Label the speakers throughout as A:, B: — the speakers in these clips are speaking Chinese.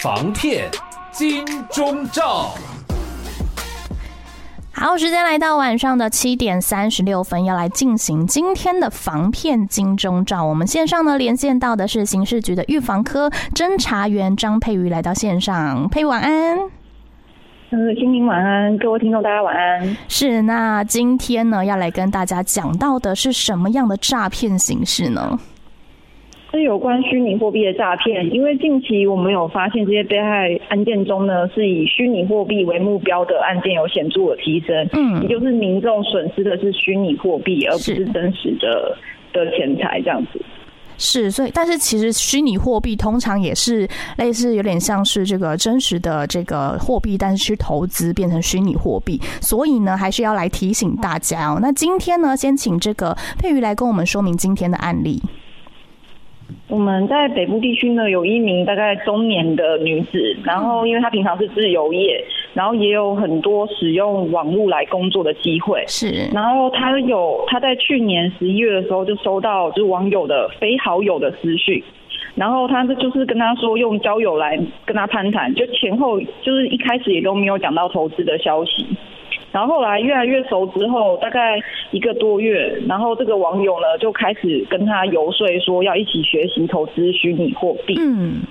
A: 防骗金钟罩。
B: 好，时间来到晚上的七点三十六分，要来进行今天的防骗金钟罩。我们线上呢连线到的是刑事局的预防科侦查员张佩瑜，来到线上，佩晚安。
C: 嗯，心情晚安，各位听众大家晚安。
B: 是，那今天呢要来跟大家讲到的是什么样的诈骗形式呢？
C: 是有关虚拟货币的诈骗，因为近期我们有发现这些被害案件中呢，是以虚拟货币为目标的案件有显著的提升。嗯，也就是民众损失的是虚拟货币，而不是真实的的钱财这样子。
B: 是，所以但是其实虚拟货币通常也是类似有点像是这个真实的这个货币，但是去投资变成虚拟货币，所以呢还是要来提醒大家哦。那今天呢，先请这个佩瑜来跟我们说明今天的案例。
C: 我们在北部地区呢，有一名大概中年的女子，然后因为她平常是自由业，然后也有很多使用网络来工作的机会。是，然后她有她在去年十一月的时候就收到就是网友的非好友的私讯，然后她就是跟她说用交友来跟她攀谈，就前后就是一开始也都没有讲到投资的消息。然后后来越来越熟之后，大概一个多月，然后这个网友呢就开始跟他游说，说要一起学习投资虚拟货币。嗯，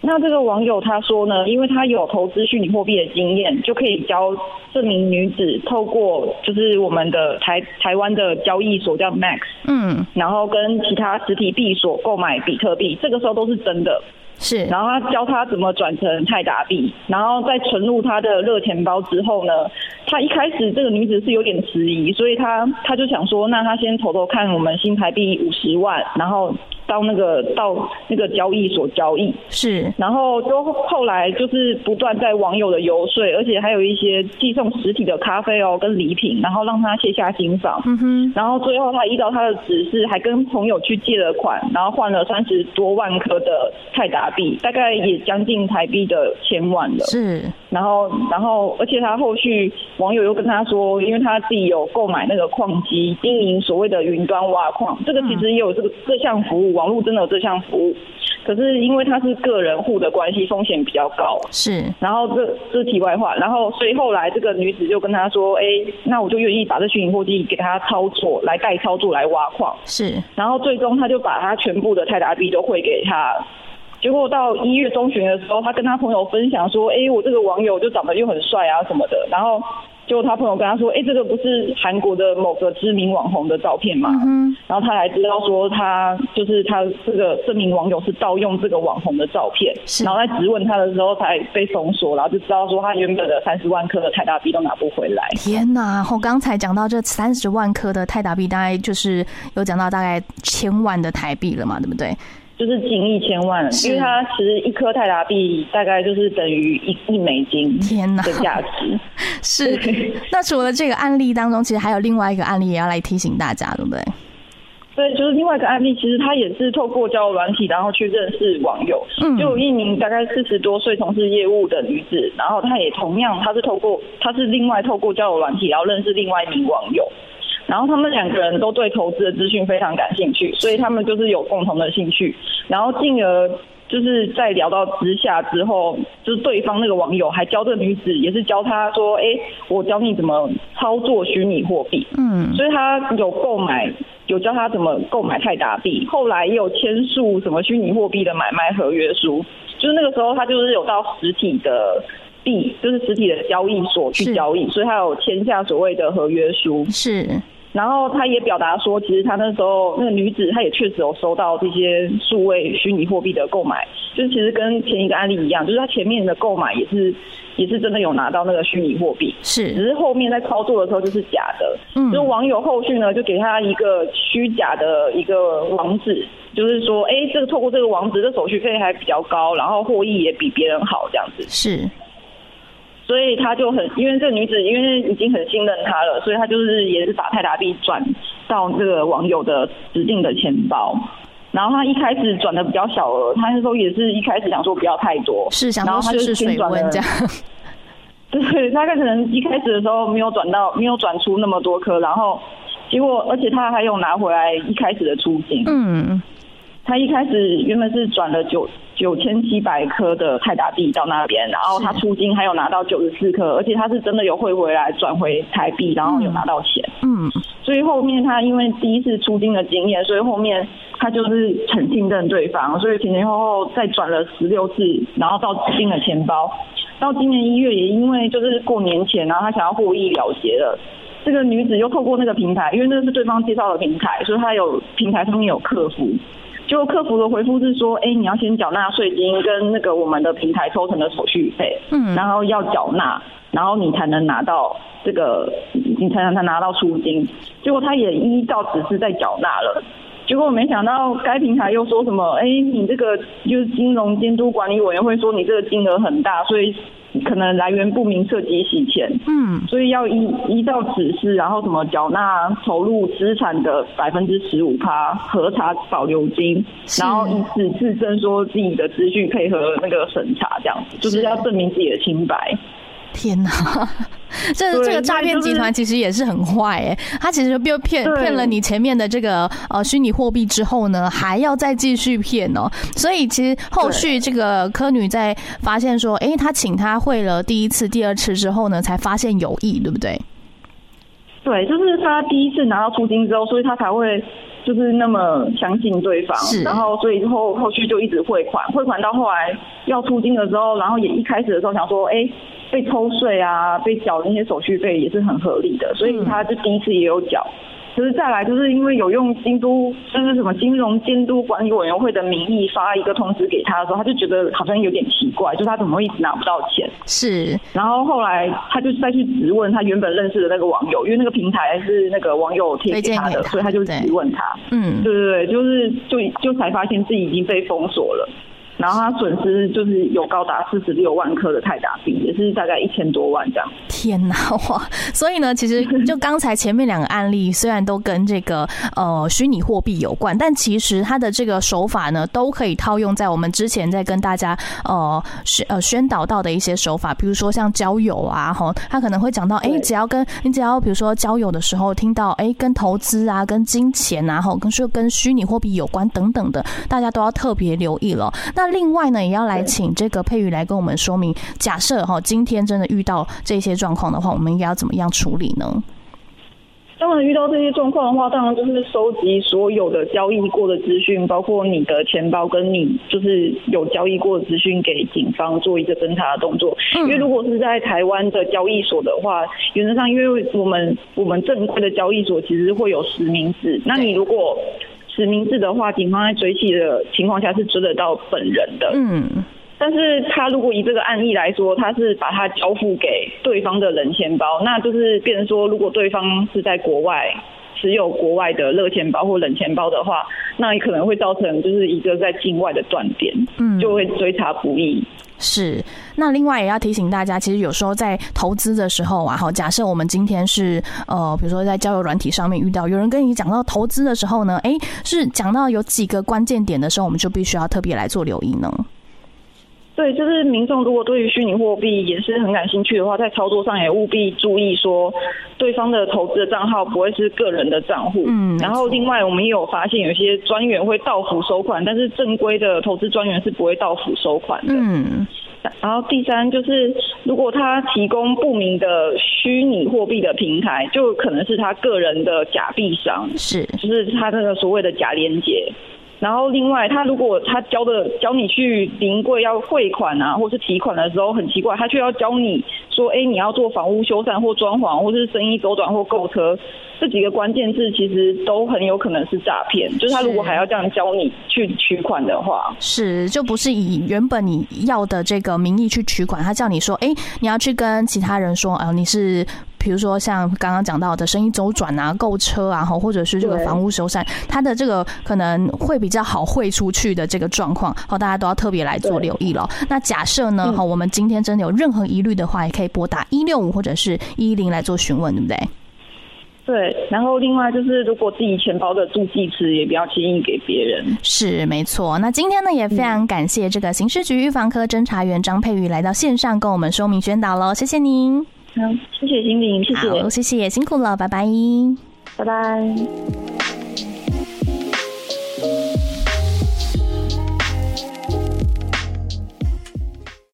C: 那这个网友他说呢，因为他有投资虚拟货币的经验，就可以教这名女子透过就是我们的台台湾的交易所叫 Max，嗯，然后跟其他实体币所购买比特币，这个时候都是真的。是，然后他教他怎么转成泰达币，然后再存入他的热钱包之后呢，他一开始这个女子是有点迟疑，所以他他就想说，那他先偷偷看我们新台币五十万，然后。到那个到那个交易所交易是，然后就后来就是不断在网友的游说，而且还有一些寄送实体的咖啡哦跟礼品，然后让他卸下心防。嗯哼，然后最后他依照他的指示，还跟朋友去借了款，然后换了三十多万颗的泰达币，大概也将近台币的千万了。是，然后然后而且他后续网友又跟他说，因为他自己有购买那个矿机，经营所谓的云端挖矿，这个其实也有这个这项服务。网络真的有这项服务，可是因为他是个人户的关系，风险比较高。是，然后这这是题外话，然后所以后来这个女子就跟他说：“哎，那我就愿意把这虚拟货币给他操作，来代操作来挖矿。”是，然后最终他就把他全部的泰达币都汇给他。结果到一月中旬的时候，他跟他朋友分享说：“哎，我这个网友就长得又很帅啊什么的。”然后。就他朋友跟他说：“哎、欸，这个不是韩国的某个知名网红的照片吗？”嗯、然后他才知道说他就是他这个这名网友是盗用这个网红的照片，是然后在质问他的时候才被封锁，然后就知道说他原本的三十万颗的泰达币都拿不回来。
B: 天哪！我刚才讲到这三十万颗的泰达币，大概就是有讲到大概千万的台币了嘛，对不对？
C: 就是近一千万，因为它其实一颗泰达币大概就是等于一亿美金。天呐，的价值
B: 是。那除了这个案例当中，其实还有另外一个案例也要来提醒大家，对不对？
C: 对，就是另外一个案例，其实他也是透过交友软体，然后去认识网友。嗯，就有一名大概四十多岁从事业务的女子，然后她也同样，她是透过，她是另外透过交友软体，然后认识另外一名网友。然后他们两个人都对投资的资讯非常感兴趣，所以他们就是有共同的兴趣，然后进而就是在聊到之下之后，就是对方那个网友还教这个女子，也是教她说，哎，我教你怎么操作虚拟货币，嗯，所以他有购买，有教他怎么购买泰达币，后来也有签署什么虚拟货币的买卖合约书，就是那个时候他就是有到实体的币，就是实体的交易所去交易，所以他有签下所谓的合约书，是。然后他也表达说，其实他那时候那个女子，她也确实有收到这些数位虚拟货币的购买，就是其实跟前一个案例一样，就是他前面的购买也是也是真的有拿到那个虚拟货币，是，只是后面在操作的时候就是假的。嗯，就是网友后续呢就给他一个虚假的一个网址，就是说，哎，这个透过这个网址，的手续费还比较高，然后获益也比别人好，这样子。是。所以他就很，因为这个女子因为已经很信任他了，所以他就是也是把泰达币转到这个网友的指定的钱包。然后他一开始转的比较小额，他那时候也是一开始想说不要太多，是想说试试水温这样。对，他可能一开始的时候没有转到，没有转出那么多颗，然后结果而且他还有拿回来一开始的出金。嗯。他一开始原本是转了九九千七百颗的泰达币到那边，然后他出金还有拿到九十四颗，而且他是真的有汇回来转回台币，然后有拿到钱。嗯，所以后面他因为第一次出金的经验，所以后面他就是很信任对方，所以前前后后再转了十六次，然后到指定的钱包。到今年一月也因为就是过年前，然后他想要获益了结了。这个女子又透过那个平台，因为那是对方介绍的平台，所以她有平台上面有客服，就客服的回复是说，哎，你要先缴纳税金跟那个我们的平台抽成的手续费，嗯，然后要缴纳，然后你才能拿到这个，你才能才拿到出金。结果他也依照指示在缴纳了，结果我没想到该平台又说什么，哎，你这个就是金融监督管理委员会说你这个金额很大，所以。可能来源不明，涉及洗钱，嗯，所以要依依照指示，然后什么缴纳投入资产的百分之十五趴，核查保留金，然后以此自证说自己的资讯配合那个审查，这样子就是。要证明自己的清白。
B: 天哪，这这个诈骗集团其实也是很坏哎，他其实就骗骗了你前面的这个呃虚拟货币之后呢，还要再继续骗哦。所以其实后续这个柯女在发现说，哎，他请他汇了第一次、第二次之后呢，才发现有异，对不对？
C: 对，就是他第一次拿到出金之后，所以他才会就是那么相信对方，然后所以后后续就一直汇款，汇款到后来要出金的时候，然后也一开始的时候想说，哎。被抽税啊，被缴那些手续费也是很合理的，所以他就第一次也有缴。可是再来，就是因为有用京都就是什么金融监督管理委员会的名义发一个通知给他的时候，他就觉得好像有点奇怪，就是他怎么会一直拿不到钱？
B: 是。然
C: 后后来他就再去质问他原本认识的那个网友，因为那个平台是那个网友贴给他的，所以他就质问他。嗯，对对对，就是就就才发现自己已经被封锁了。然后他损失就是有高达四十六万颗的泰达币，也是大概一千多万这样。
B: 天哪 哇！所以呢，其实就 刚才前面两个案例，虽然都跟这个呃虚拟货币有关，但其实它的这个手法呢，都可以套用在我们之前在跟大家呃宣呃宣导到的一些手法，比如说像交友啊，哈，他可能会讲到，哎，只要跟你只要比如说交友的时候听到，哎，跟投资啊、跟金钱啊，哈，跟说跟虚拟货币有关等等的，大家都要特别留意了。那那另外呢，也要来请这个佩瑜来跟我们说明，假设哈今天真的遇到这些状况的话，我们应该要怎么样处理呢？
C: 当然，遇到这些状况的话，当然就是收集所有的交易过的资讯，包括你的钱包跟你就是有交易过的资讯，给警方做一个侦查的动作。因为如果是在台湾的交易所的话，原则上，因为我们我们正规的交易所其实会有实名制，那你如果实名制的话，警方在追缉的情况下是追得到本人的。嗯，但是他如果以这个案例来说，他是把他交付给对方的冷钱包，那就是变成说，如果对方是在国外持有国外的热钱包或冷钱包的话，那也可能会造成就是一个在境外的断点，嗯，就会追查不易。
B: 是，那另外也要提醒大家，其实有时候在投资的时候啊，好，假设我们今天是呃，比如说在交友软体上面遇到有人跟你讲到投资的时候呢，诶，是讲到有几个关键点的时候，我们就必须要特别来做留意呢。
C: 对，就是民众如果对于虚拟货币也是很感兴趣的话，在操作上也务必注意说，对方的投资的账号不会是个人的账户。嗯，然后另外我们也有发现有些专员会到府收款，但是正规的投资专员是不会到府收款的。嗯，然后第三就是，如果他提供不明的虚拟货币的平台，就可能是他个人的假币商，是，就是他那个所谓的假连结。然后另外，他如果他教的教你去临柜要汇款啊，或是提款的时候很奇怪，他却要教你说，哎，你要做房屋修缮或装潢，或是生意周转或购车，这几个关键字其实都很有可能是诈骗。就是他如果还要这样教你去取款的话，
B: 是就不是以原本你要的这个名义去取款，他叫你说，哎，你要去跟其他人说，啊，你是。比如说像刚刚讲到的生意周转啊、购车啊，或者是这个房屋修缮，它的这个可能会比较好汇出去的这个状况，好，大家都要特别来做留意了。那假设呢，好，我们今天真的有任何疑虑的话，也可以拨打一六五或者是一一零来做询问，对不对？
C: 对。然后另外就是，如果自己钱包的助记词也不要轻易给别人。
B: 是，没错。那今天呢，也非常感谢这个刑事局预防科侦查员张佩瑜来到线上跟我们说明宣导喽，谢谢您。
C: 好，谢谢心灵，谢
B: 谢，谢谢，辛苦了，拜拜，
C: 拜拜。